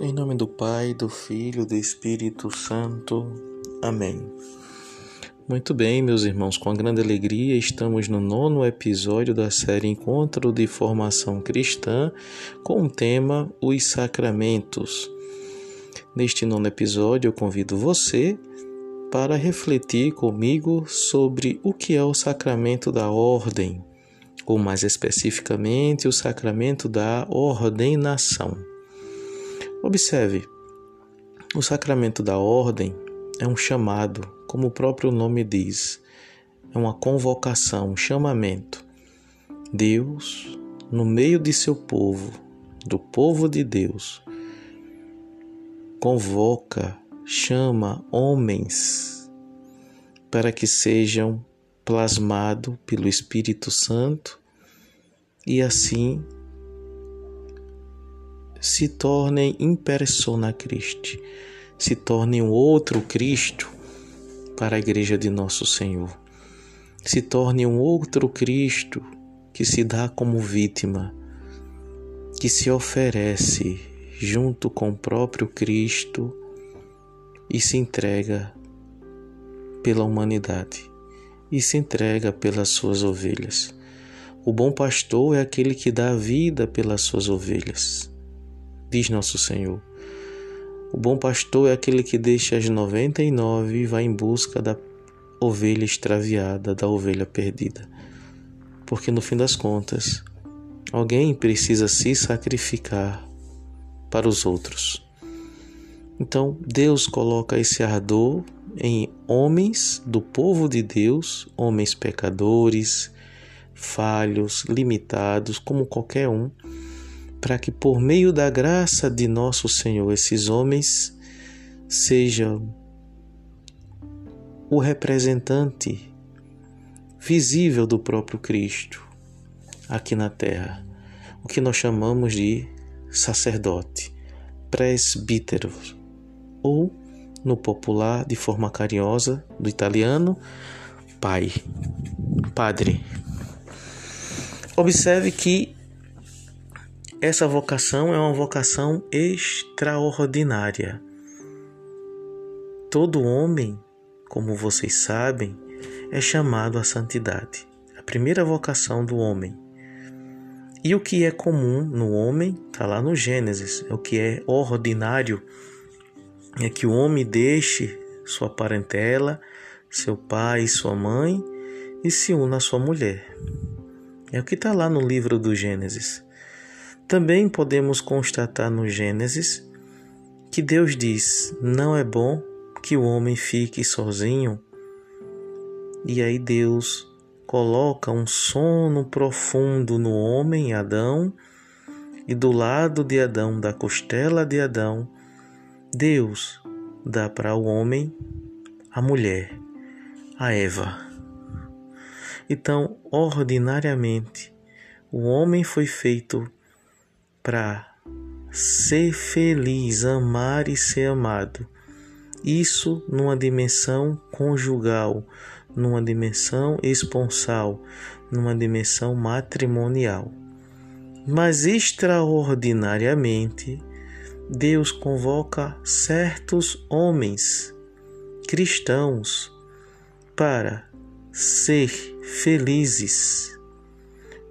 Em nome do Pai, do Filho e do Espírito Santo. Amém. Muito bem, meus irmãos, com grande alegria estamos no nono episódio da série Encontro de Formação Cristã com o tema Os Sacramentos. Neste nono episódio, eu convido você para refletir comigo sobre o que é o sacramento da ordem, ou mais especificamente, o sacramento da ordenação. Observe, o sacramento da ordem é um chamado, como o próprio nome diz, é uma convocação, um chamamento. Deus, no meio de seu povo, do povo de Deus, convoca, chama homens para que sejam plasmados pelo Espírito Santo e assim se tornem in persona Christi, se tornem outro Cristo para a igreja de nosso Senhor. Se torne um outro Cristo que se dá como vítima, que se oferece junto com o próprio Cristo e se entrega pela humanidade e se entrega pelas suas ovelhas. O bom pastor é aquele que dá vida pelas suas ovelhas diz nosso Senhor. O bom pastor é aquele que deixa as noventa e nove e vai em busca da ovelha extraviada, da ovelha perdida. Porque no fim das contas, alguém precisa se sacrificar para os outros. Então, Deus coloca esse ardor em homens do povo de Deus, homens pecadores, falhos, limitados, como qualquer um para que por meio da graça de nosso Senhor esses homens sejam o representante visível do próprio Cristo aqui na terra, o que nós chamamos de sacerdote, presbítero, ou no popular, de forma carinhosa, do italiano, pai, padre. Observe que essa vocação é uma vocação extraordinária. Todo homem, como vocês sabem, é chamado à santidade. A primeira vocação do homem. E o que é comum no homem está lá no Gênesis. É o que é ordinário é que o homem deixe sua parentela, seu pai sua mãe e se una à sua mulher. É o que está lá no livro do Gênesis. Também podemos constatar no Gênesis que Deus diz: não é bom que o homem fique sozinho. E aí Deus coloca um sono profundo no homem Adão, e do lado de Adão, da costela de Adão, Deus dá para o homem a mulher, a Eva. Então, ordinariamente, o homem foi feito para ser feliz, amar e ser amado. Isso numa dimensão conjugal, numa dimensão esponsal, numa dimensão matrimonial. Mas extraordinariamente, Deus convoca certos homens cristãos para ser felizes,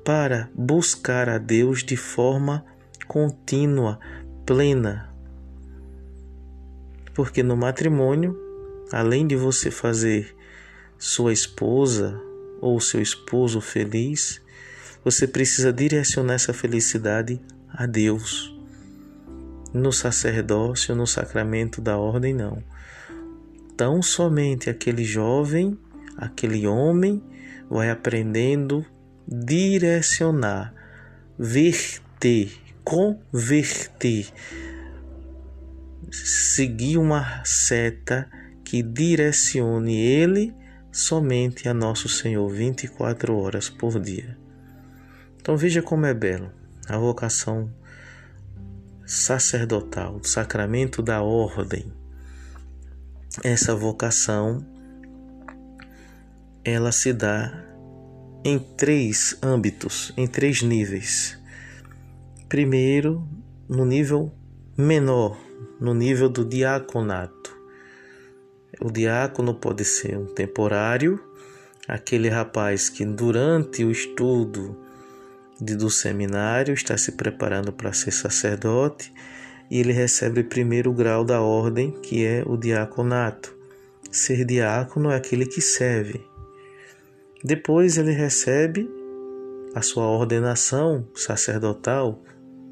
para buscar a Deus de forma contínua, plena. Porque no matrimônio, além de você fazer sua esposa ou seu esposo feliz, você precisa direcionar essa felicidade a Deus. No sacerdócio, no sacramento da ordem, não. Tão somente aquele jovem, aquele homem, vai aprendendo direcionar, verter converter, seguir uma seta que direcione ele somente a nosso Senhor 24 horas por dia. Então veja como é belo a vocação sacerdotal, o sacramento da ordem. Essa vocação ela se dá em três âmbitos, em três níveis. Primeiro, no nível menor, no nível do diaconato. O diácono pode ser um temporário, aquele rapaz que durante o estudo do seminário está se preparando para ser sacerdote e ele recebe o primeiro grau da ordem, que é o diaconato. Ser diácono é aquele que serve. Depois ele recebe a sua ordenação sacerdotal,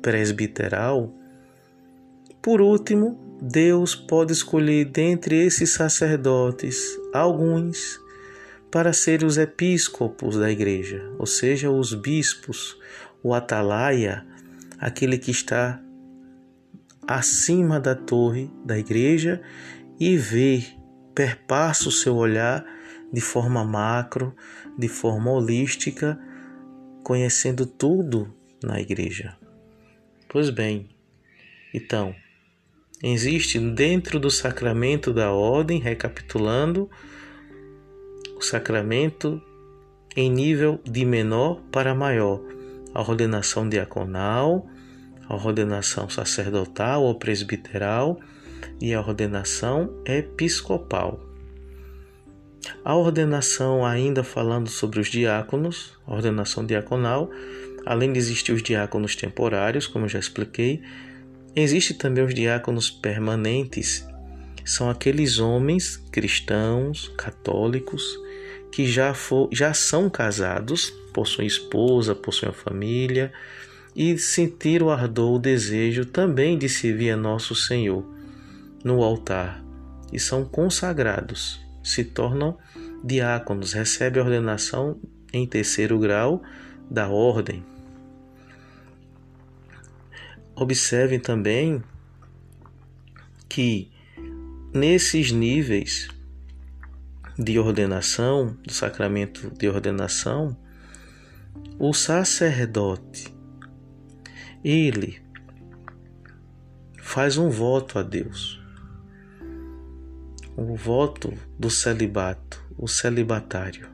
presbiteral. Por último, Deus pode escolher dentre esses sacerdotes alguns para ser os episcopos da igreja, ou seja, os bispos, o atalaia, aquele que está acima da torre da igreja e vê, perpassa o seu olhar de forma macro, de forma holística, conhecendo tudo na igreja. Pois bem, então, existe dentro do sacramento da ordem, recapitulando, o sacramento em nível de menor para maior, a ordenação diaconal, a ordenação sacerdotal ou presbiteral e a ordenação episcopal. A ordenação, ainda falando sobre os diáconos, a ordenação diaconal, além de existir os diáconos temporários, como já expliquei, existe também os diáconos permanentes. São aqueles homens cristãos, católicos, que já, for, já são casados, possuem esposa, possuem família e sentiram o ardor, o desejo também de servir a nosso Senhor no altar e são consagrados se tornam diáconos, recebem a ordenação em terceiro grau da ordem. Observem também que nesses níveis de ordenação, do sacramento de ordenação, o sacerdote ele faz um voto a Deus o voto do celibato, o celibatário.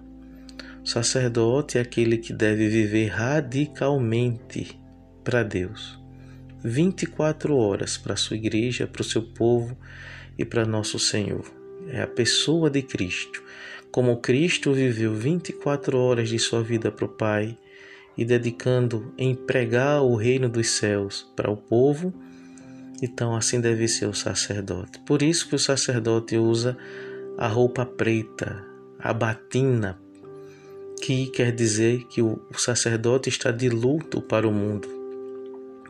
O sacerdote é aquele que deve viver radicalmente para Deus. 24 horas para a sua igreja, para o seu povo e para nosso Senhor. É a pessoa de Cristo. Como Cristo viveu 24 horas de sua vida para o Pai e dedicando em pregar o reino dos céus para o povo, então assim deve ser o sacerdote. Por isso que o sacerdote usa a roupa preta, a batina, que quer dizer que o sacerdote está de luto para o mundo.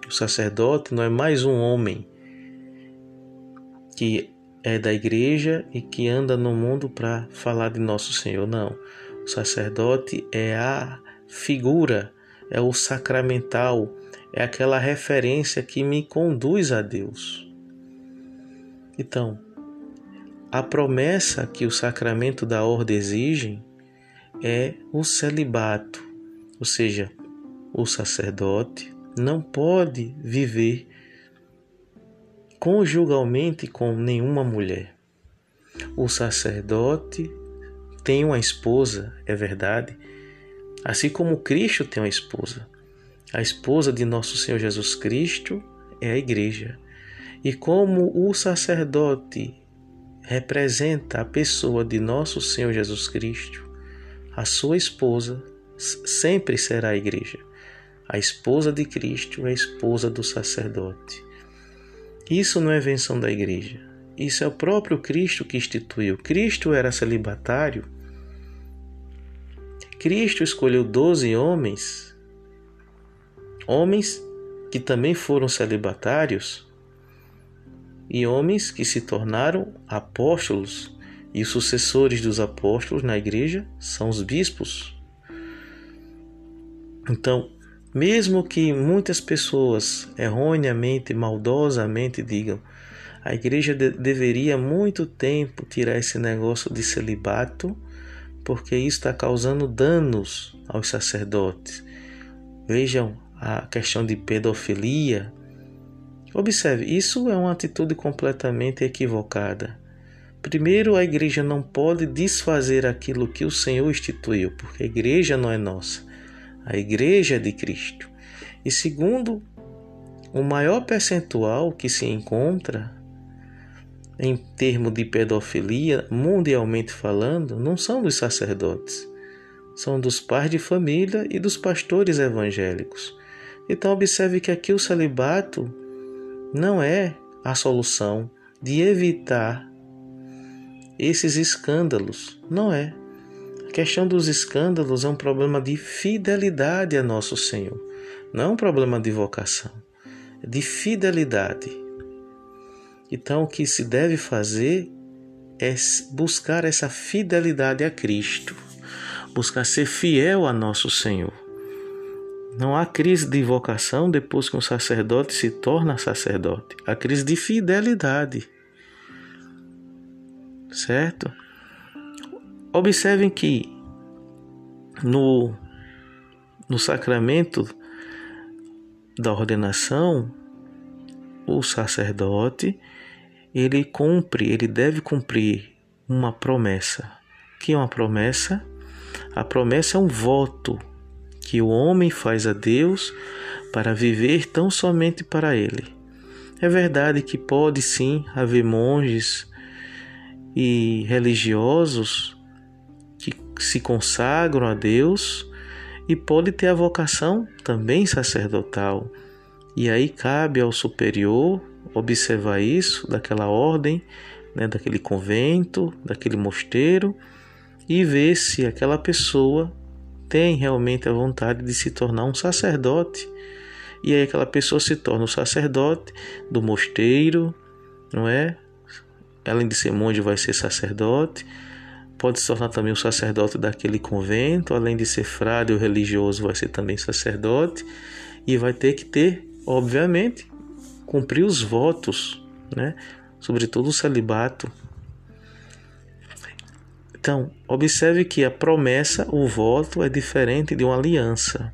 O sacerdote não é mais um homem que é da igreja e que anda no mundo para falar de nosso Senhor, não. O sacerdote é a figura, é o sacramental, é aquela referência que me conduz a Deus. Então, a promessa que o sacramento da ordem exige é o celibato, ou seja, o sacerdote não pode viver conjugalmente com nenhuma mulher. O sacerdote tem uma esposa, é verdade, assim como Cristo tem uma esposa. A esposa de nosso Senhor Jesus Cristo é a igreja. E como o sacerdote representa a pessoa de nosso Senhor Jesus Cristo, a sua esposa sempre será a igreja. A esposa de Cristo é a esposa do sacerdote. Isso não é invenção da igreja. Isso é o próprio Cristo que instituiu. Cristo era celibatário. Cristo escolheu doze homens homens que também foram celibatários e homens que se tornaram apóstolos, e os sucessores dos apóstolos na igreja são os bispos. Então, mesmo que muitas pessoas erroneamente, maldosamente digam, a igreja de deveria muito tempo tirar esse negócio de celibato, porque isso está causando danos aos sacerdotes. Vejam a questão de pedofilia. Observe, isso é uma atitude completamente equivocada. Primeiro, a igreja não pode desfazer aquilo que o Senhor instituiu, porque a igreja não é nossa, a igreja de Cristo. E segundo, o maior percentual que se encontra em termos de pedofilia, mundialmente falando, não são dos sacerdotes, são dos pais de família e dos pastores evangélicos. Então, observe que aqui o celibato não é a solução de evitar esses escândalos. Não é. Questão dos escândalos é um problema de fidelidade a nosso Senhor, não é um problema de vocação, é de fidelidade. Então, o que se deve fazer é buscar essa fidelidade a Cristo, buscar ser fiel a nosso Senhor. Não há crise de vocação depois que um sacerdote se torna sacerdote. Há crise de fidelidade. Certo? Observem que no, no sacramento da ordenação, o sacerdote ele cumpre, ele deve cumprir uma promessa. Que é uma promessa? A promessa é um voto que o homem faz a Deus para viver tão somente para ele. É verdade que pode sim haver monges e religiosos se consagram a Deus e pode ter a vocação também sacerdotal. E aí cabe ao superior observar isso daquela ordem, né, daquele convento, daquele mosteiro e ver se aquela pessoa tem realmente a vontade de se tornar um sacerdote. E aí aquela pessoa se torna o sacerdote do mosteiro, não é? Além de ser monge, vai ser sacerdote. Pode se tornar também o sacerdote daquele convento, além de ser frade ou religioso, vai ser também sacerdote. E vai ter que ter, obviamente, cumprir os votos, né? Sobretudo o celibato. Então, observe que a promessa, o voto, é diferente de uma aliança.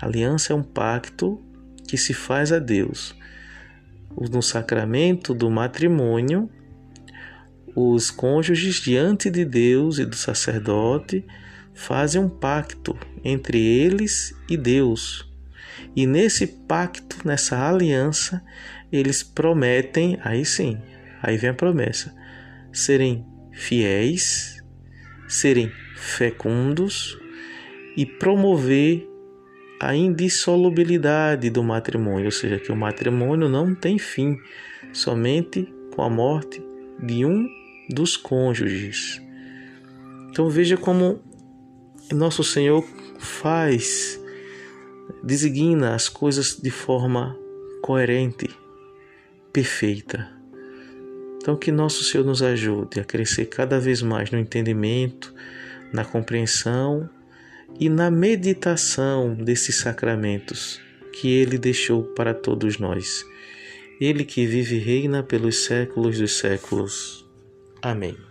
A aliança é um pacto que se faz a Deus. No sacramento do matrimônio, os cônjuges diante de Deus e do sacerdote fazem um pacto entre eles e Deus. E nesse pacto, nessa aliança, eles prometem, aí sim, aí vem a promessa, serem fiéis, serem fecundos e promover a indissolubilidade do matrimônio, ou seja, que o matrimônio não tem fim, somente com a morte de um dos cônjuges. Então veja como nosso Senhor faz designa as coisas de forma coerente, perfeita. Então, que nosso Senhor nos ajude a crescer cada vez mais no entendimento, na compreensão e na meditação desses sacramentos que Ele deixou para todos nós. Ele que vive e reina pelos séculos dos séculos. Amém.